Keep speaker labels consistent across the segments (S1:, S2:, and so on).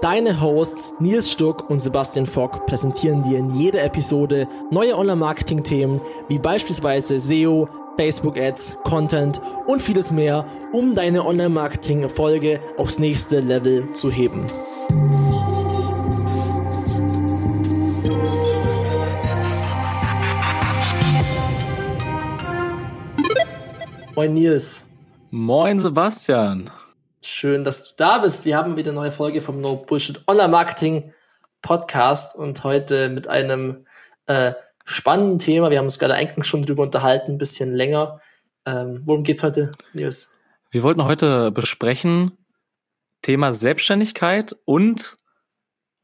S1: Deine Hosts Nils Stuck und Sebastian Fock präsentieren dir in jeder Episode neue Online-Marketing-Themen wie beispielsweise SEO, Facebook-Ads, Content und vieles mehr, um deine Online-Marketing-Erfolge aufs nächste Level zu heben. Moin Nils.
S2: Moin Sebastian.
S1: Schön, dass du da bist. Wir haben wieder eine neue Folge vom No Bullshit Online Marketing Podcast und heute mit einem äh, spannenden Thema. Wir haben uns gerade eigentlich schon drüber unterhalten, ein bisschen länger. Ähm, worum geht's heute, Nils?
S2: Wir wollten heute besprechen Thema Selbstständigkeit und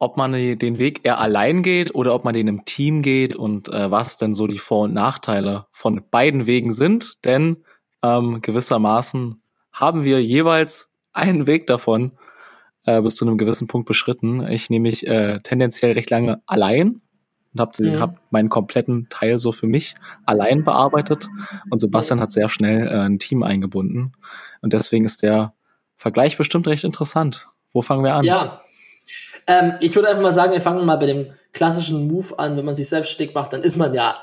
S2: ob man den Weg eher allein geht oder ob man den im Team geht und äh, was denn so die Vor- und Nachteile von beiden Wegen sind. Denn ähm, gewissermaßen haben wir jeweils einen Weg davon äh, bis zu einem gewissen Punkt beschritten. Ich nehme mich äh, tendenziell recht lange allein und habe mhm. hab meinen kompletten Teil so für mich allein bearbeitet. Und Sebastian hat sehr schnell äh, ein Team eingebunden. Und deswegen ist der Vergleich bestimmt recht interessant. Wo fangen wir an?
S1: Ja, ähm, ich würde einfach mal sagen, wir fangen mal bei dem klassischen Move an. Wenn man sich selbstständig macht, dann ist man ja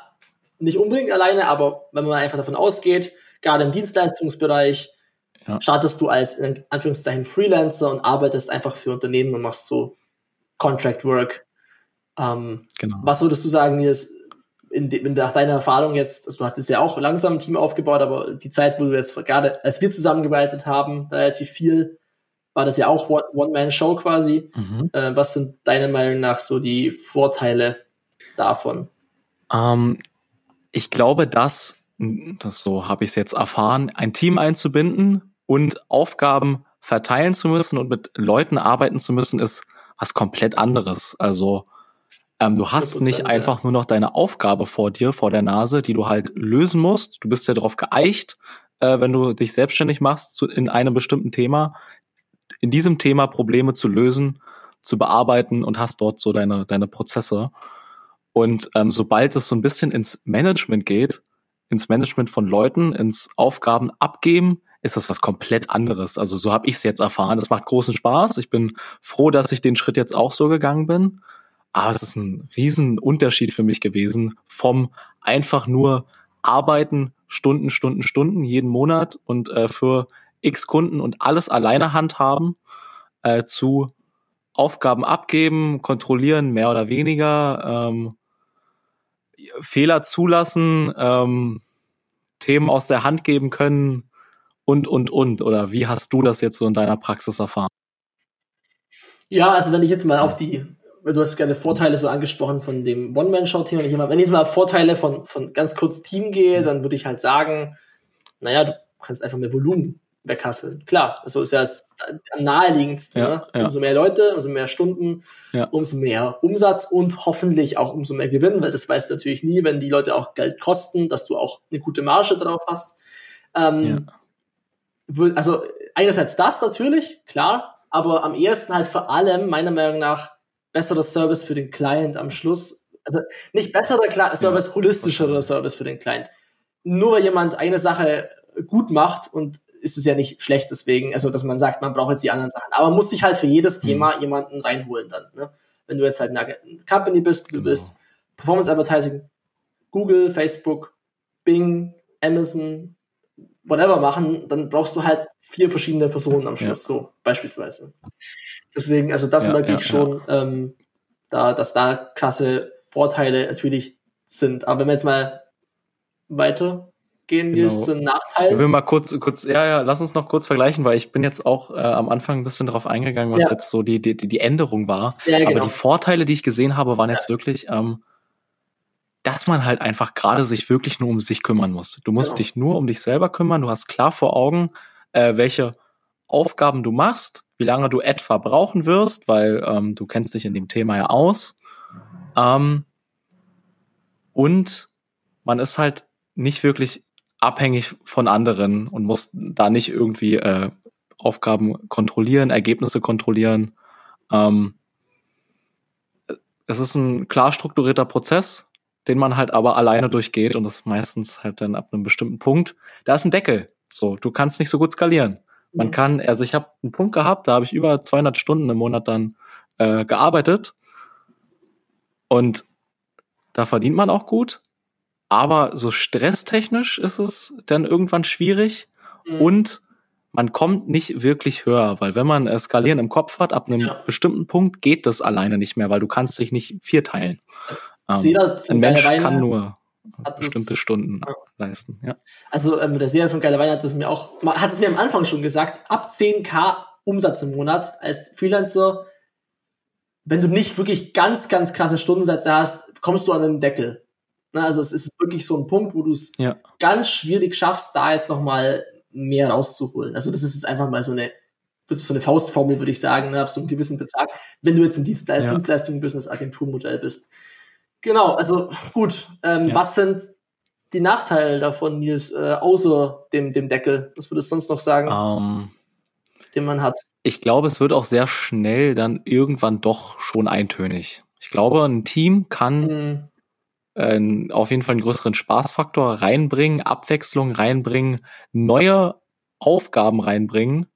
S1: nicht unbedingt alleine, aber wenn man einfach davon ausgeht, gerade im Dienstleistungsbereich, ja. startest du als in Anführungszeichen Freelancer und arbeitest einfach für Unternehmen und machst so Contract Work. Ähm, genau. Was würdest du sagen, Nils, in, in, nach deiner Erfahrung jetzt, also du hast jetzt ja auch langsam ein Team aufgebaut, aber die Zeit, wo du jetzt gerade, als wir zusammengearbeitet haben, relativ viel, war das ja auch One-Man-Show quasi. Mhm. Äh, was sind deiner Meinung nach so die Vorteile davon?
S2: Ähm, ich glaube, dass, das so habe ich es jetzt erfahren, ein Team einzubinden und Aufgaben verteilen zu müssen und mit Leuten arbeiten zu müssen, ist was komplett anderes. Also ähm, du hast nicht einfach nur noch deine Aufgabe vor dir, vor der Nase, die du halt lösen musst. Du bist ja darauf geeicht, äh, wenn du dich selbstständig machst zu, in einem bestimmten Thema, in diesem Thema Probleme zu lösen, zu bearbeiten und hast dort so deine, deine Prozesse. Und ähm, sobald es so ein bisschen ins Management geht, ins Management von Leuten, ins Aufgaben abgeben, ist das was komplett anderes. Also so habe ich es jetzt erfahren. Das macht großen Spaß. Ich bin froh, dass ich den Schritt jetzt auch so gegangen bin. Aber es ist ein riesen Unterschied für mich gewesen vom einfach nur arbeiten, Stunden, Stunden, Stunden jeden Monat und äh, für x Kunden und alles alleine handhaben äh, zu Aufgaben abgeben, kontrollieren, mehr oder weniger, ähm, Fehler zulassen, ähm, Themen aus der Hand geben können, und, und, und? Oder wie hast du das jetzt so in deiner Praxis erfahren?
S1: Ja, also wenn ich jetzt mal auf die, du hast gerne Vorteile so angesprochen von dem One-Man-Show-Thema, wenn ich jetzt mal auf Vorteile von, von ganz kurz Team gehe, dann würde ich halt sagen, naja, du kannst einfach mehr Volumen weghasseln. Klar, also ist ja das am naheliegendsten. Ja, ne? ja. Umso mehr Leute, umso mehr Stunden, ja. umso mehr Umsatz und hoffentlich auch umso mehr Gewinn, weil das weißt du natürlich nie, wenn die Leute auch Geld kosten, dass du auch eine gute Marge drauf hast. Ähm, also einerseits das natürlich, klar, aber am ehesten halt vor allem meiner Meinung nach besserer Service für den Client am Schluss. Also nicht besserer Cli Service, ja. holistischerer Service für den Client. Nur weil jemand eine Sache gut macht und ist es ja nicht schlecht deswegen, also dass man sagt, man braucht jetzt die anderen Sachen. Aber man muss sich halt für jedes mhm. Thema jemanden reinholen dann. Ne? Wenn du jetzt halt eine Company bist, du genau. bist Performance Advertising, Google, Facebook, Bing, Amazon, whatever machen, dann brauchst du halt vier verschiedene Personen am Schluss, ja. so beispielsweise. Deswegen, also das ja, merke ja, ich schon, ähm, da, dass da krasse Vorteile natürlich sind. Aber wenn wir jetzt mal weiter gehen, genau. ist ein Nachteil.
S2: Ich will mal kurz, kurz, ja, ja, lass uns noch kurz vergleichen, weil ich bin jetzt auch äh, am Anfang ein bisschen drauf eingegangen, was jetzt so die, die, die Änderung war. Ja, genau. Aber die Vorteile, die ich gesehen habe, waren jetzt wirklich, ähm, dass man halt einfach gerade sich wirklich nur um sich kümmern muss. Du musst genau. dich nur um dich selber kümmern. Du hast klar vor Augen, äh, welche Aufgaben du machst, wie lange du etwa brauchen wirst, weil ähm, du kennst dich in dem Thema ja aus. Ähm, und man ist halt nicht wirklich abhängig von anderen und muss da nicht irgendwie äh, Aufgaben kontrollieren, Ergebnisse kontrollieren. Ähm, es ist ein klar strukturierter Prozess, den man halt aber alleine durchgeht und das ist meistens halt dann ab einem bestimmten Punkt. Da ist ein Deckel. So, du kannst nicht so gut skalieren. Man mhm. kann, also ich habe einen Punkt gehabt, da habe ich über 200 Stunden im Monat dann äh, gearbeitet und da verdient man auch gut, aber so stresstechnisch ist es dann irgendwann schwierig mhm. und man kommt nicht wirklich höher, weil wenn man Skalieren im Kopf hat, ab einem ja. bestimmten Punkt geht das alleine nicht mehr, weil du kannst dich nicht vierteilen. Ähm, ein Mensch kann nur bestimmte das, Stunden ja. leisten. Ja.
S1: Also ähm, der Serie von Geile Wein hat es mir auch, hat es mir am Anfang schon gesagt, ab 10k Umsatz im Monat als Freelancer, wenn du nicht wirklich ganz, ganz krasse Stundensätze hast, kommst du an den Deckel. Na, also es ist wirklich so ein Punkt, wo du es ja. ganz schwierig schaffst, da jetzt nochmal mehr rauszuholen. Also das ist jetzt einfach mal so eine, so eine Faustformel, würde ich sagen, ne, ab so einem gewissen Betrag, wenn du jetzt im Dienstleist ja. Dienstleistung, Business, Agenturmodell bist. Genau, also gut. Ähm, ja. Was sind die Nachteile davon, Nils, äh, außer dem, dem Deckel? Was würdest du sonst noch sagen, um, ähm, den man hat?
S2: Ich glaube, es wird auch sehr schnell dann irgendwann doch schon eintönig. Ich glaube, ein Team kann mhm. äh, auf jeden Fall einen größeren Spaßfaktor reinbringen, Abwechslung reinbringen, neue Aufgaben reinbringen.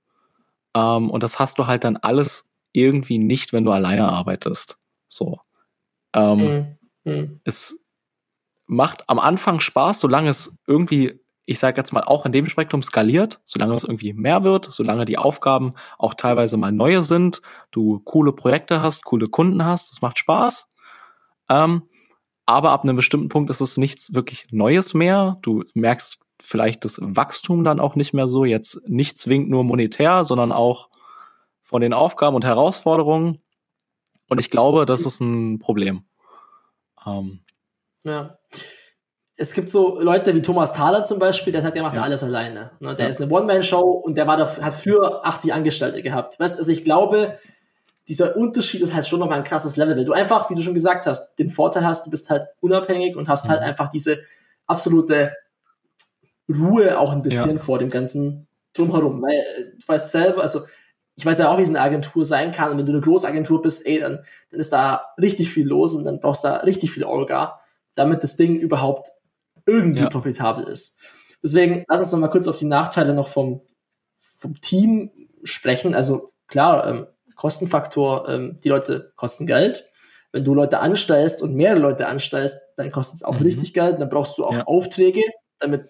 S2: Ähm, und das hast du halt dann alles irgendwie nicht, wenn du alleine arbeitest. So. Ähm, mhm. Hm. Es macht am Anfang Spaß, solange es irgendwie, ich sage jetzt mal, auch in dem Spektrum skaliert, solange es irgendwie mehr wird, solange die Aufgaben auch teilweise mal neue sind, du coole Projekte hast, coole Kunden hast, das macht Spaß. Ähm, aber ab einem bestimmten Punkt ist es nichts wirklich Neues mehr. Du merkst vielleicht das Wachstum dann auch nicht mehr so, jetzt nicht zwingend nur monetär, sondern auch von den Aufgaben und Herausforderungen. Und ich glaube, das ist ein Problem.
S1: Ähm, ja. Es gibt so Leute wie Thomas Thaler zum Beispiel, der sagt, er macht ja. alles alleine. Ne? Der ja. ist eine One-Man-Show und der war da, hat für 80 Angestellte gehabt. Weißt, also ich glaube, dieser Unterschied ist halt schon nochmal ein krasses Level, weil du einfach, wie du schon gesagt hast, den Vorteil hast, du bist halt unabhängig und hast halt mhm. halt einfach diese absolute Ruhe auch ein bisschen ja. vor dem ganzen drumherum. Weil äh, du weißt selber, also ich weiß ja auch, wie es eine Agentur sein kann. Und wenn du eine Großagentur bist, ey, dann, dann ist da richtig viel los und dann brauchst du da richtig viel Orga, damit das Ding überhaupt irgendwie ja. profitabel ist. Deswegen, lass uns noch mal kurz auf die Nachteile noch vom, vom Team sprechen. Also klar, ähm, Kostenfaktor, ähm, die Leute kosten Geld. Wenn du Leute anstellst und mehrere Leute anstellst, dann kostet es auch mhm. richtig Geld. Dann brauchst du auch ja. Aufträge, damit,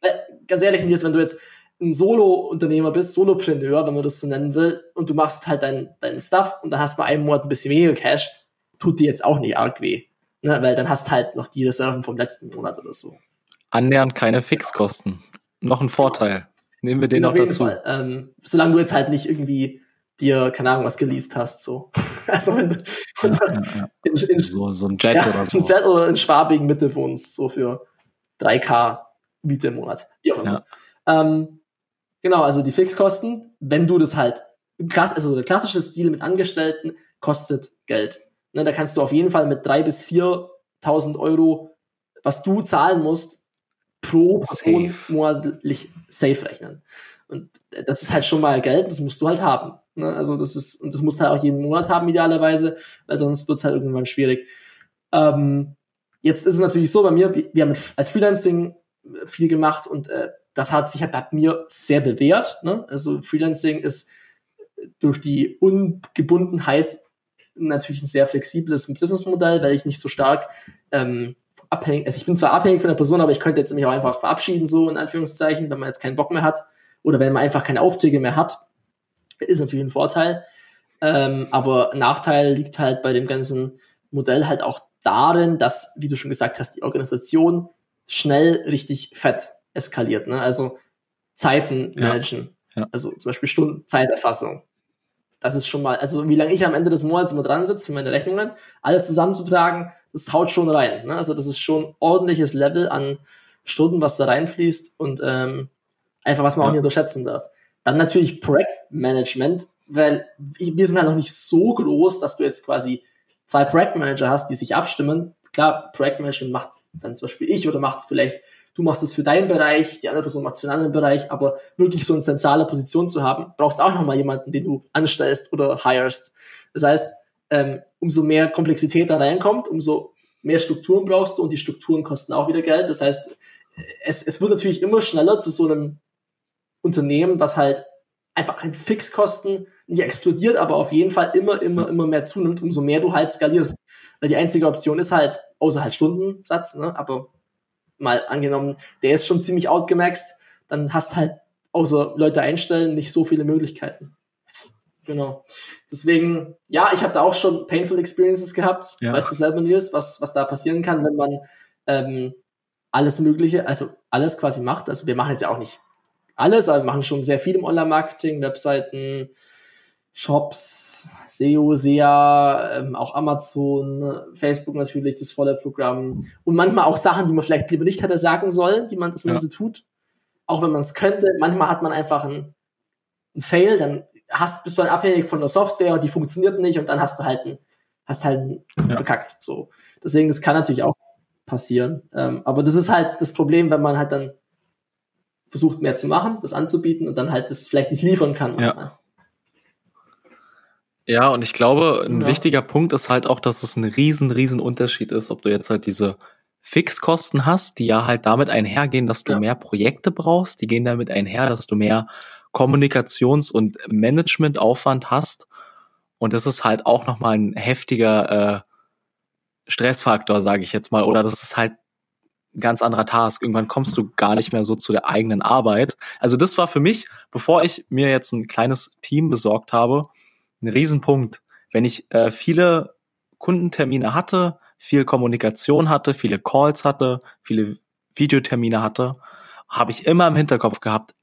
S1: äh, ganz ehrlich, Nils, wenn du jetzt ein Solo-Unternehmer bist, Solopreneur, wenn man das so nennen will, und du machst halt deinen dein Stuff und dann hast du bei einem Monat ein bisschen weniger Cash, tut dir jetzt auch nicht arg weh. Ne? Weil dann hast halt noch die Reserven vom letzten Monat oder so.
S2: Annähernd keine Fixkosten. Noch ein Vorteil. Nehmen wir den noch dazu.
S1: Ähm, solange du jetzt halt nicht irgendwie dir, keine Ahnung, was geleast hast, so. also wenn du ja, ja, ja. In, in, so, so ein Jet oder so. Ein Jet oder in Schwabing Mitte wohnst, so für 3K Miete im Monat. Wie auch immer. Ähm, Genau, also die Fixkosten, wenn du das halt, klass, also der klassische Stil mit Angestellten kostet Geld. Ne, da kannst du auf jeden Fall mit drei bis viertausend Euro, was du zahlen musst, pro Person safe. monatlich safe rechnen. Und das ist halt schon mal Geld, das musst du halt haben. Ne? Also das ist, und das musst du halt auch jeden Monat haben, idealerweise, weil sonst wird's halt irgendwann schwierig. Ähm, jetzt ist es natürlich so bei mir, wir haben als Freelancing viel gemacht und äh, das hat sich hat mir sehr bewährt. Ne? Also Freelancing ist durch die Ungebundenheit natürlich ein sehr flexibles Businessmodell, weil ich nicht so stark ähm, abhängig, also ich bin zwar abhängig von der Person, aber ich könnte jetzt mich auch einfach verabschieden, so in Anführungszeichen, wenn man jetzt keinen Bock mehr hat oder wenn man einfach keine Aufträge mehr hat, ist natürlich ein Vorteil. Ähm, aber Nachteil liegt halt bei dem ganzen Modell halt auch darin, dass, wie du schon gesagt hast, die Organisation schnell richtig fett eskaliert. Ne? Also Zeiten managen. Ja, ja. Also zum Beispiel Stunden Zeiterfassung. Das ist schon mal, also wie lange ich am Ende des Monats immer dran sitze für meine Rechnungen, alles zusammenzutragen, das haut schon rein. Ne? Also das ist schon ordentliches Level an Stunden, was da reinfließt und ähm, einfach, was man ja. auch nicht unterschätzen darf. Dann natürlich Projektmanagement, weil wir sind halt noch nicht so groß, dass du jetzt quasi zwei Projektmanager hast, die sich abstimmen. klar, Projektmanagement macht dann zum Beispiel ich oder macht vielleicht, du machst es für deinen Bereich, die andere Person macht es für einen anderen Bereich, aber wirklich so eine zentrale Position zu haben, brauchst auch nochmal jemanden, den du anstellst oder hirest. Das heißt, ähm, umso mehr Komplexität da reinkommt, umso mehr Strukturen brauchst du und die Strukturen kosten auch wieder Geld. Das heißt, es, es wird natürlich immer schneller zu so einem Unternehmen, was halt einfach an Fixkosten nicht explodiert, aber auf jeden Fall immer, immer, immer mehr zunimmt, umso mehr du halt skalierst. Weil die einzige Option ist halt, außer halt Stundensatz, ne, aber mal angenommen, der ist schon ziemlich outgemaxt, dann hast halt außer Leute einstellen nicht so viele Möglichkeiten. Genau. Deswegen, ja, ich habe da auch schon painful experiences gehabt. Ja. Weißt du selber, Nils, was, was da passieren kann, wenn man ähm, alles Mögliche, also alles quasi macht. Also wir machen jetzt ja auch nicht alles, aber wir machen schon sehr viel im Online-Marketing, Webseiten, Shops, SEO, SEA, ähm, auch Amazon, Facebook natürlich, das volle Programm. Und manchmal auch Sachen, die man vielleicht lieber nicht hätte sagen sollen, die man, dass man ja. so tut. Auch wenn man es könnte. Manchmal hat man einfach einen, einen Fail, dann hast, bist du dann abhängig von der Software und die funktioniert nicht und dann hast du halt einen, hast halt einen ja. verkackt. So. Deswegen, das kann natürlich auch passieren. Ähm, aber das ist halt das Problem, wenn man halt dann versucht mehr zu machen, das anzubieten und dann halt das vielleicht nicht liefern kann.
S2: Ja. Ja, und ich glaube, ein ja. wichtiger Punkt ist halt auch, dass es ein riesen, riesen Unterschied ist, ob du jetzt halt diese Fixkosten hast, die ja halt damit einhergehen, dass du ja. mehr Projekte brauchst, die gehen damit einher, dass du mehr Kommunikations- und Managementaufwand hast. Und das ist halt auch nochmal ein heftiger äh, Stressfaktor, sage ich jetzt mal. Oder das ist halt ein ganz anderer Task. Irgendwann kommst du gar nicht mehr so zu der eigenen Arbeit. Also das war für mich, bevor ich mir jetzt ein kleines Team besorgt habe, ein Riesenpunkt. Wenn ich äh, viele Kundentermine hatte, viel Kommunikation hatte, viele Calls hatte, viele Videotermine hatte, habe ich immer im Hinterkopf gehabt,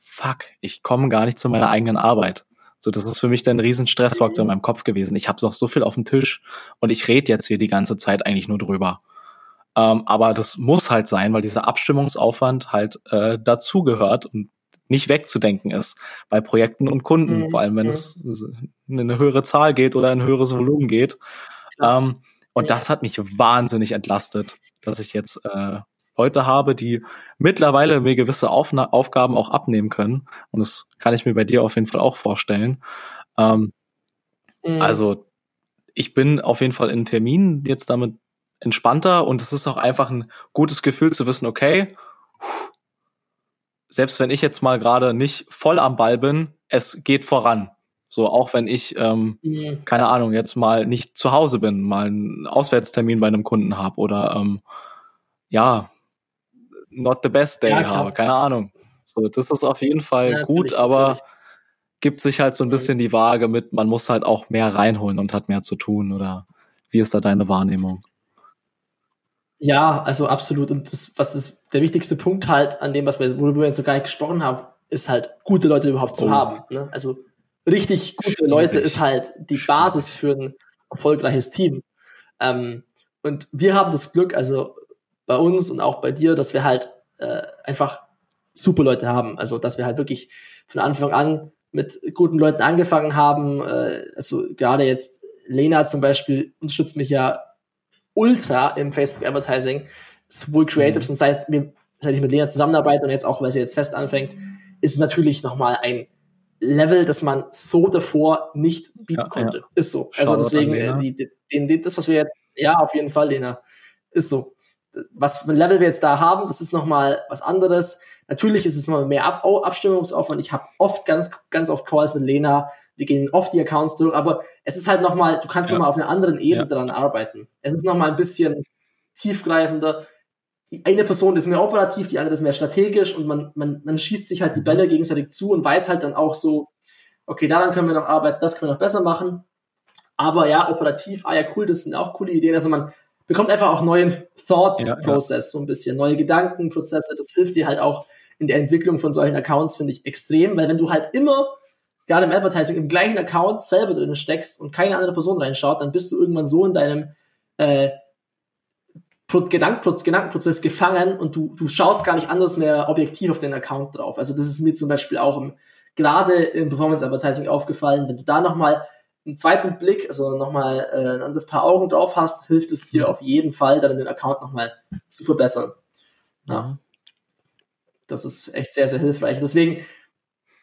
S2: fuck, ich komme gar nicht zu meiner eigenen Arbeit. So, das ist für mich dann ein riesen Stressfaktor in meinem Kopf gewesen. Ich habe noch so viel auf dem Tisch und ich rede jetzt hier die ganze Zeit eigentlich nur drüber. Ähm, aber das muss halt sein, weil dieser Abstimmungsaufwand halt äh, dazugehört und nicht wegzudenken ist bei Projekten und Kunden, mhm. vor allem wenn mhm. es in eine höhere Zahl geht oder ein höheres Volumen geht. Ähm, und das hat mich wahnsinnig entlastet, dass ich jetzt äh, Leute habe, die mittlerweile mir gewisse Aufna Aufgaben auch abnehmen können. Und das kann ich mir bei dir auf jeden Fall auch vorstellen. Ähm, mhm. Also ich bin auf jeden Fall in Terminen jetzt damit entspannter und es ist auch einfach ein gutes Gefühl zu wissen, okay, selbst wenn ich jetzt mal gerade nicht voll am Ball bin, es geht voran. So, auch wenn ich, ähm, mhm. keine Ahnung, jetzt mal nicht zu Hause bin, mal einen Auswärtstermin bei einem Kunden habe oder ähm, ja, not the best day ja, habe, keine Ahnung. So, das ist auf jeden Fall ja, gut, aber gibt sich halt so ein bisschen die Waage mit, man muss halt auch mehr reinholen und hat mehr zu tun oder wie ist da deine Wahrnehmung?
S1: Ja, also absolut. Und das, was ist der wichtigste Punkt halt an dem, was wir, worüber wir jetzt so gar nicht gesprochen haben, ist halt, gute Leute überhaupt zu oh. haben. Ne? Also richtig gute Leute ist halt die Basis für ein erfolgreiches Team. Ähm, und wir haben das Glück, also bei uns und auch bei dir, dass wir halt äh, einfach super Leute haben. Also dass wir halt wirklich von Anfang an mit guten Leuten angefangen haben. Äh, also gerade jetzt Lena zum Beispiel unterstützt mich ja ultra im Facebook Advertising, sowohl Creatives mhm. und seit, wir, seit ich mit Lena zusammenarbeite und jetzt auch, weil sie jetzt fest anfängt, ist es natürlich nochmal ein Level, das man so davor nicht bieten ja, konnte. Ja. Ist so. Also deswegen, äh, die, die, die, das, was wir jetzt, ja, auf jeden Fall, Lena. Ist so. Was für ein Level wir jetzt da haben, das ist nochmal was anderes. Natürlich ist es nochmal mehr Ab Abstimmungsaufwand. Ich habe oft ganz, ganz oft Calls mit Lena, wir gehen oft die Accounts durch, aber es ist halt nochmal, du kannst ja. nochmal auf einer anderen Ebene ja. daran arbeiten. Es ist nochmal ein bisschen tiefgreifender. Die eine Person ist mehr operativ, die andere ist mehr strategisch und man, man, man schießt sich halt die Bälle gegenseitig zu und weiß halt dann auch so, okay, daran können wir noch arbeiten, das können wir noch besser machen. Aber ja, operativ, ah ja, cool, das sind auch coole Ideen. Also man bekommt einfach auch neuen Thought-Process, ja, ja. so ein bisschen, neue Gedankenprozesse. Das hilft dir halt auch in der Entwicklung von solchen Accounts, finde ich, extrem, weil wenn du halt immer gerade im Advertising im gleichen Account selber drin steckst und keine andere Person reinschaut, dann bist du irgendwann so in deinem äh, Gedankenprozess, Gedankenprozess gefangen und du, du schaust gar nicht anders mehr objektiv auf den Account drauf. Also das ist mir zum Beispiel auch im, gerade im Performance Advertising aufgefallen, wenn du da nochmal einen zweiten Blick, also nochmal äh, ein anderes Paar Augen drauf hast, hilft es dir auf jeden Fall, dann den Account nochmal zu verbessern. Ja. Das ist echt sehr, sehr hilfreich. Deswegen,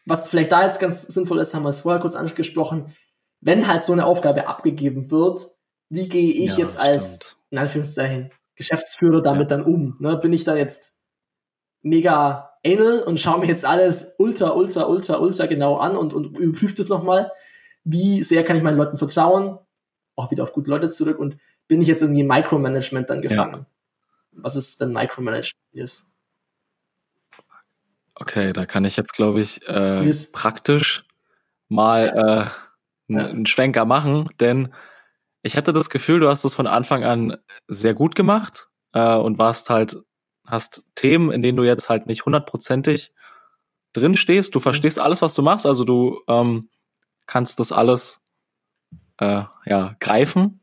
S1: was vielleicht da jetzt ganz sinnvoll ist, haben wir es vorher kurz angesprochen, wenn halt so eine Aufgabe abgegeben wird, wie gehe ich ja, jetzt als, stimmt. in Anführungszeichen, Geschäftsführer damit ja. dann um? Ne? Bin ich da jetzt mega anal und schaue mir jetzt alles ultra, ultra, ultra, ultra genau an und, und überprüfe das nochmal? Wie sehr kann ich meinen Leuten vertrauen? Auch wieder auf gute Leute zurück und bin ich jetzt irgendwie Micromanagement dann gefangen? Ja. Was ist denn Micromanagement ist?
S2: Okay, da kann ich jetzt, glaube ich, äh, yes. praktisch mal äh, einen Schwenker machen, denn ich hatte das Gefühl, du hast es von Anfang an sehr gut gemacht äh, und warst halt, hast Themen, in denen du jetzt halt nicht hundertprozentig drin stehst. Du mhm. verstehst alles, was du machst, also du ähm, kannst das alles äh, ja greifen.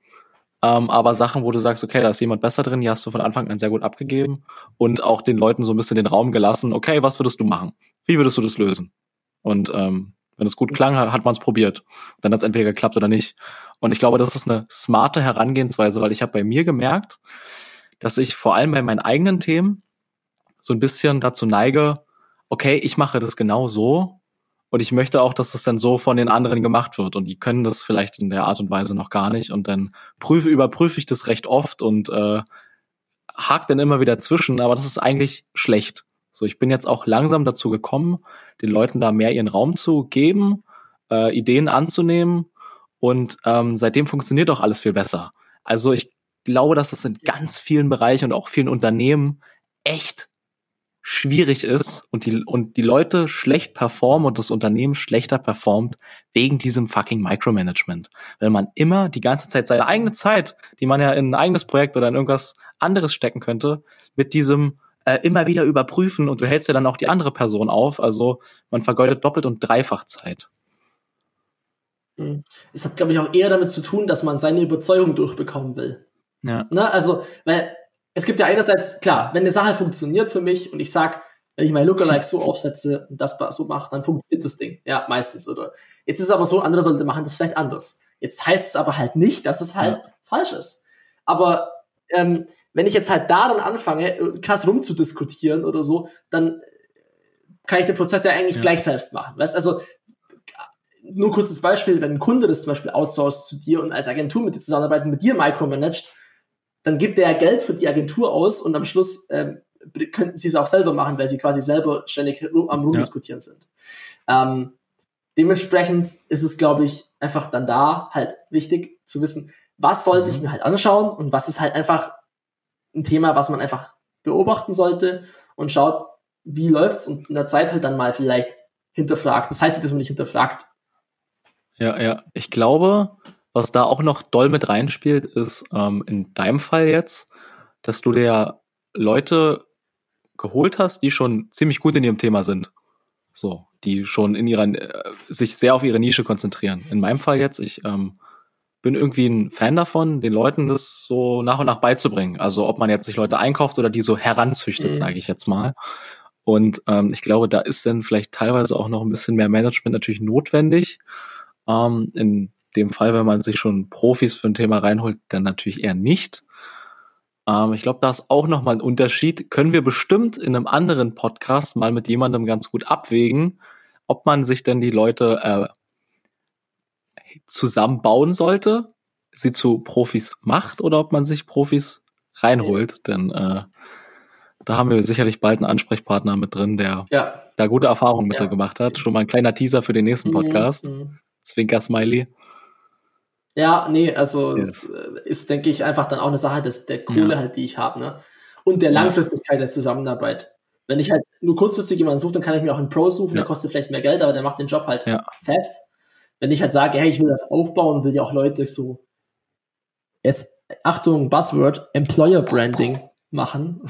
S2: Ähm, aber Sachen, wo du sagst, okay, da ist jemand besser drin, die hast du von Anfang an sehr gut abgegeben und auch den Leuten so ein bisschen den Raum gelassen, okay, was würdest du machen? Wie würdest du das lösen? Und ähm, wenn es gut klang, hat, hat man es probiert. Dann hat es entweder geklappt oder nicht. Und ich glaube, das ist eine smarte Herangehensweise, weil ich habe bei mir gemerkt, dass ich vor allem bei meinen eigenen Themen so ein bisschen dazu neige, okay, ich mache das genau so und ich möchte auch, dass es dann so von den anderen gemacht wird. Und die können das vielleicht in der Art und Weise noch gar nicht. Und dann prüfe, überprüfe ich das recht oft und äh, hakt dann immer wieder zwischen, aber das ist eigentlich schlecht. So, ich bin jetzt auch langsam dazu gekommen, den Leuten da mehr ihren Raum zu geben, äh, Ideen anzunehmen und ähm, seitdem funktioniert auch alles viel besser. Also ich glaube, dass es in ganz vielen Bereichen und auch vielen Unternehmen echt schwierig ist und die, und die Leute schlecht performen und das Unternehmen schlechter performt wegen diesem fucking Micromanagement. Weil man immer die ganze Zeit seine eigene Zeit, die man ja in ein eigenes Projekt oder in irgendwas anderes stecken könnte, mit diesem äh, immer wieder überprüfen und du hältst ja dann auch die andere Person auf. Also man vergeudet doppelt und dreifach Zeit.
S1: Hm. Es hat, glaube ich, auch eher damit zu tun, dass man seine Überzeugung durchbekommen will. Ja. Ne? Also, weil es gibt ja einerseits, klar, wenn eine Sache funktioniert für mich und ich sag, wenn ich mein Lookalike so aufsetze und das so mache, dann funktioniert das Ding. Ja, meistens, oder? Jetzt ist es aber so, andere Leute machen das vielleicht anders. Jetzt heißt es aber halt nicht, dass es halt ja. falsch ist. Aber ähm, wenn ich jetzt halt da dann anfange, äh, krass rumzudiskutieren oder so, dann kann ich den Prozess ja eigentlich ja. gleich selbst machen. Weißt also nur kurzes Beispiel, wenn ein Kunde das zum Beispiel outsourced zu dir und als Agentur mit dir zusammenarbeiten, mit dir micromanagt, dann gibt er ja Geld für die Agentur aus und am Schluss ähm, könnten sie es auch selber machen, weil sie quasi selber ständig am rumdiskutieren ja. sind. Ähm, dementsprechend ist es, glaube ich, einfach dann da halt wichtig zu wissen, was sollte mhm. ich mir halt anschauen und was ist halt einfach ein Thema, was man einfach beobachten sollte und schaut, wie läuft's und in der Zeit halt dann mal vielleicht hinterfragt. Das heißt nicht, dass man nicht hinterfragt.
S2: Ja, ja. Ich glaube, was da auch noch doll mit reinspielt, ist ähm, in deinem Fall jetzt, dass du dir Leute geholt hast, die schon ziemlich gut in ihrem Thema sind. So, die schon in ihrer, äh, sich sehr auf ihre Nische konzentrieren. In meinem Fall jetzt, ich ähm, bin irgendwie ein Fan davon, den Leuten das so nach und nach beizubringen. Also ob man jetzt sich Leute einkauft oder die so heranzüchtet, mhm. sage ich jetzt mal. Und ähm, ich glaube, da ist dann vielleicht teilweise auch noch ein bisschen mehr Management natürlich notwendig. Ähm, in dem Fall, wenn man sich schon Profis für ein Thema reinholt, dann natürlich eher nicht. Ähm, ich glaube, da ist auch noch mal ein Unterschied. Können wir bestimmt in einem anderen Podcast mal mit jemandem ganz gut abwägen, ob man sich denn die Leute äh, zusammenbauen sollte, sie zu Profis macht oder ob man sich Profis reinholt. Denn äh, da haben wir sicherlich bald einen Ansprechpartner mit drin, der ja. da gute Erfahrungen mit ja. gemacht hat. Schon mal ein kleiner Teaser für den nächsten mhm, Podcast. Mhm. Zwinker Smiley.
S1: Ja, nee, also es äh, ist, denke ich, einfach dann auch eine Sache des, der Kohle ja. halt, die ich habe, ne? Und der Langfristigkeit der Zusammenarbeit. Wenn ich halt nur kurzfristig jemanden suche, dann kann ich mir auch einen Pro suchen, der kostet vielleicht mehr Geld, aber der macht den Job halt fest wenn ich halt sage, hey, ich will das aufbauen, will ja auch Leute so, jetzt, Achtung, Buzzword, Employer Branding machen,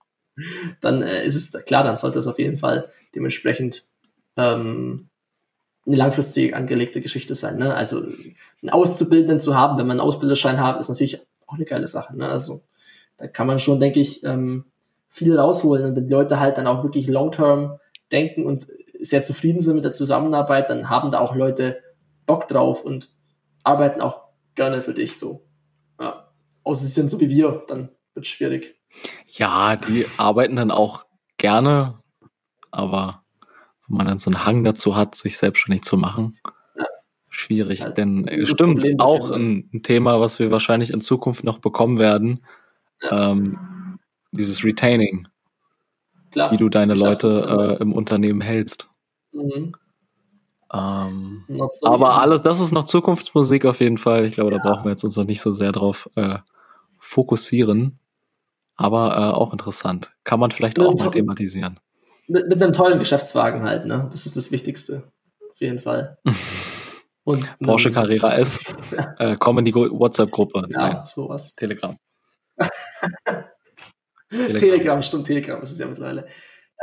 S1: dann äh, ist es klar, dann sollte es auf jeden Fall dementsprechend ähm, eine langfristig angelegte Geschichte sein. Ne? Also einen Auszubildenden zu haben, wenn man einen Ausbilderschein hat, ist natürlich auch eine geile Sache. Ne? Also da kann man schon, denke ich, ähm, viel rausholen. Und wenn die Leute halt dann auch wirklich long-term denken und sehr zufrieden sind mit der Zusammenarbeit, dann haben da auch Leute Bock drauf und arbeiten auch gerne für dich so. Ja. Außer sie sind so wie wir, dann wird schwierig.
S2: Ja, die arbeiten dann auch gerne, aber wenn man dann so einen Hang dazu hat, sich selbstständig zu machen, ja, schwierig. Halt denn stimmt Problem auch ein, ein, Thema, was wir wahrscheinlich in Zukunft noch bekommen werden. Ja. Ähm, dieses Retaining. Klar, wie du deine Leute äh, im Unternehmen hältst. Mhm. Ähm, so aber easy. alles, das ist noch Zukunftsmusik auf jeden Fall. Ich glaube, da brauchen wir jetzt uns noch nicht so sehr drauf äh, fokussieren. Aber äh, auch interessant. Kann man vielleicht auch mal thematisieren.
S1: Mit, mit einem tollen Geschäftswagen halt, ne? Das ist das Wichtigste. Auf jeden Fall.
S2: Und Porsche Carrera S, äh, komm in die WhatsApp-Gruppe.
S1: Ja, Nein. sowas.
S2: Telegram.
S1: Telegram. Telegram, stimmt, Telegram ist es ja mittlerweile.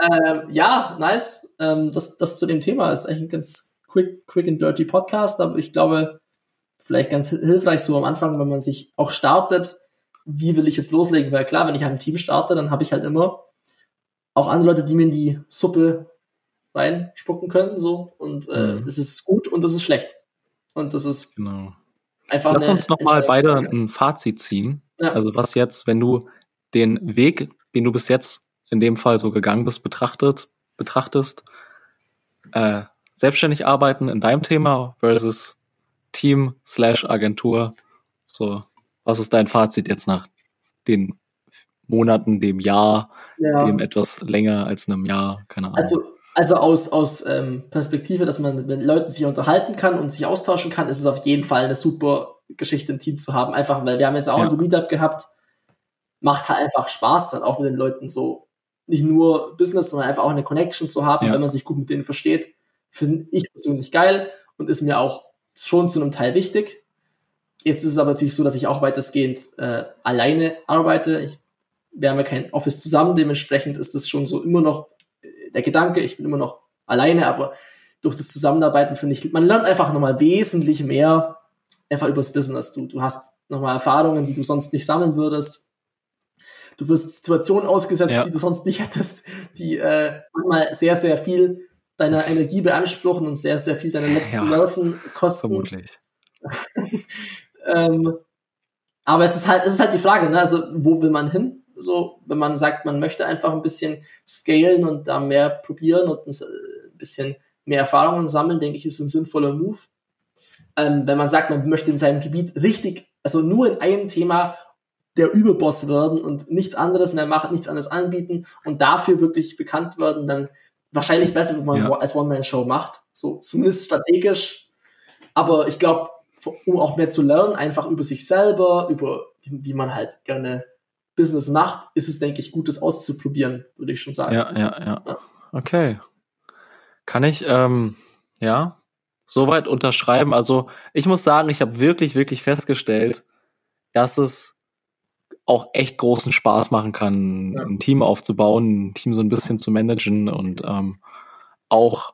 S1: Ähm, ja, nice. Ähm, das, das zu dem Thema ist eigentlich ein ganz quick, quick and dirty Podcast, aber ich glaube, vielleicht ganz hilfreich so am Anfang, wenn man sich auch startet, wie will ich jetzt loslegen? Weil klar, wenn ich ein Team starte, dann habe ich halt immer auch andere Leute, die mir in die Suppe reinspucken können, so. Und äh, mhm. das ist gut und das ist schlecht. Und das ist
S2: genau. einfach. Lass uns nochmal beide ein Fazit ziehen. Ja. Also was jetzt, wenn du den Weg, den du bis jetzt in dem Fall so gegangen bist, betrachtet, betrachtest, äh, selbstständig arbeiten in deinem Thema versus Team slash Agentur. So, was ist dein Fazit jetzt nach den Monaten, dem Jahr, ja. dem etwas länger als einem Jahr, keine Ahnung.
S1: Also, also aus, aus ähm, Perspektive, dass man mit Leuten sich unterhalten kann und sich austauschen kann, ist es auf jeden Fall eine super Geschichte im Team zu haben. Einfach, weil wir haben jetzt auch ja. unser Meetup gehabt. Macht halt einfach Spaß, dann auch mit den Leuten so nicht nur Business, sondern einfach auch eine Connection zu haben, ja. wenn man sich gut mit denen versteht. Finde ich persönlich geil und ist mir auch schon zu einem Teil wichtig. Jetzt ist es aber natürlich so, dass ich auch weitestgehend äh, alleine arbeite. Ich, wir haben ja kein Office zusammen, dementsprechend ist das schon so immer noch äh, der Gedanke, ich bin immer noch alleine, aber durch das Zusammenarbeiten finde ich, man lernt einfach nochmal wesentlich mehr einfach übers Business. Du, du hast nochmal Erfahrungen, die du sonst nicht sammeln würdest. Du wirst Situationen ausgesetzt, ja. die du sonst nicht hättest, die äh, manchmal sehr, sehr viel deiner Energie beanspruchen und sehr, sehr viel deiner letzten ja, Nerven kosten. Vermutlich. Ähm, aber es ist halt, es ist halt die Frage, ne? Also, wo will man hin? So, wenn man sagt, man möchte einfach ein bisschen scalen und da mehr probieren und ein bisschen mehr Erfahrungen sammeln, denke ich, ist ein sinnvoller Move. Ähm, wenn man sagt, man möchte in seinem Gebiet richtig, also nur in einem Thema der Überboss werden und nichts anderes mehr machen, nichts anderes anbieten und dafür wirklich bekannt werden, dann wahrscheinlich besser, wenn man ja. so als One-Man-Show macht. So zumindest strategisch. Aber ich glaube, um auch mehr zu lernen, einfach über sich selber, über wie, wie man halt gerne Business macht, ist es, denke ich, gut, das auszuprobieren, würde ich schon sagen.
S2: Ja, ja, ja. ja. Okay. Kann ich, ähm, ja, soweit unterschreiben. Also ich muss sagen, ich habe wirklich, wirklich festgestellt, dass es auch echt großen Spaß machen kann, ja. ein Team aufzubauen, ein Team so ein bisschen zu managen und ähm, auch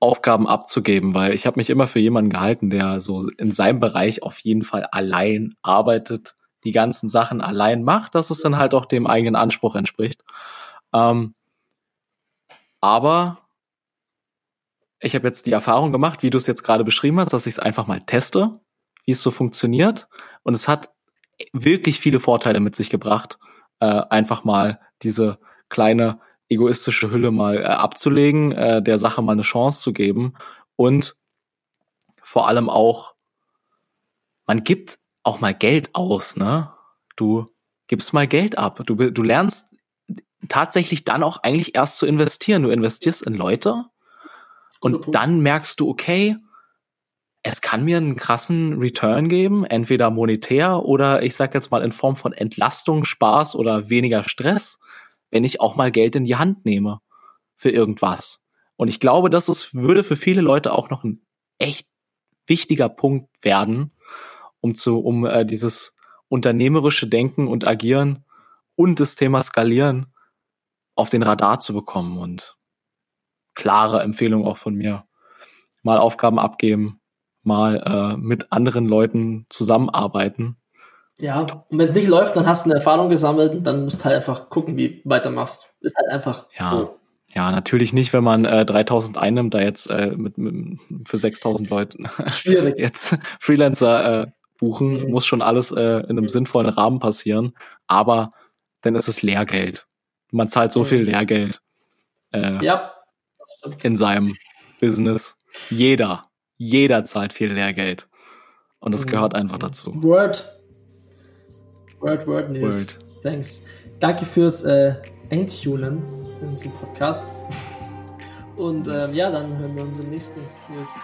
S2: Aufgaben abzugeben, weil ich habe mich immer für jemanden gehalten, der so in seinem Bereich auf jeden Fall allein arbeitet, die ganzen Sachen allein macht, dass es dann halt auch dem eigenen Anspruch entspricht. Ähm, aber ich habe jetzt die Erfahrung gemacht, wie du es jetzt gerade beschrieben hast, dass ich es einfach mal teste, wie es so funktioniert. Und es hat wirklich viele Vorteile mit sich gebracht, äh, einfach mal diese kleine egoistische Hülle mal äh, abzulegen, äh, der Sache mal eine Chance zu geben und vor allem auch, man gibt auch mal Geld aus, ne? Du gibst mal Geld ab. Du, du lernst tatsächlich dann auch eigentlich erst zu investieren. Du investierst in Leute und dann merkst du, okay, es kann mir einen krassen Return geben, entweder monetär oder ich sag jetzt mal in Form von Entlastung, Spaß oder weniger Stress wenn ich auch mal Geld in die Hand nehme für irgendwas. Und ich glaube, das ist, würde für viele Leute auch noch ein echt wichtiger Punkt werden, um zu, um äh, dieses unternehmerische Denken und Agieren und das Thema Skalieren auf den Radar zu bekommen und klare Empfehlung auch von mir. Mal Aufgaben abgeben, mal äh, mit anderen Leuten zusammenarbeiten
S1: ja, und wenn es nicht läuft, dann hast du eine Erfahrung gesammelt und dann musst du halt einfach gucken, wie du weitermachst. Ist halt einfach
S2: ja.
S1: so.
S2: Ja, natürlich nicht, wenn man äh, 3000 einnimmt, da jetzt äh, mit, mit für 6000 Leute
S1: Schwierig.
S2: jetzt Freelancer äh, buchen, mhm. muss schon alles äh, in einem sinnvollen Rahmen passieren. Aber dann ist es Lehrgeld. Man zahlt so viel Lehrgeld äh,
S1: ja,
S2: in seinem Business. Jeder, jeder zahlt viel Lehrgeld. Und das mhm. gehört einfach dazu.
S1: Word. Word, Word News. Word. Thanks. Danke fürs äh, Eintunen in unserem Podcast. Und ähm, ja, dann hören wir uns im nächsten News.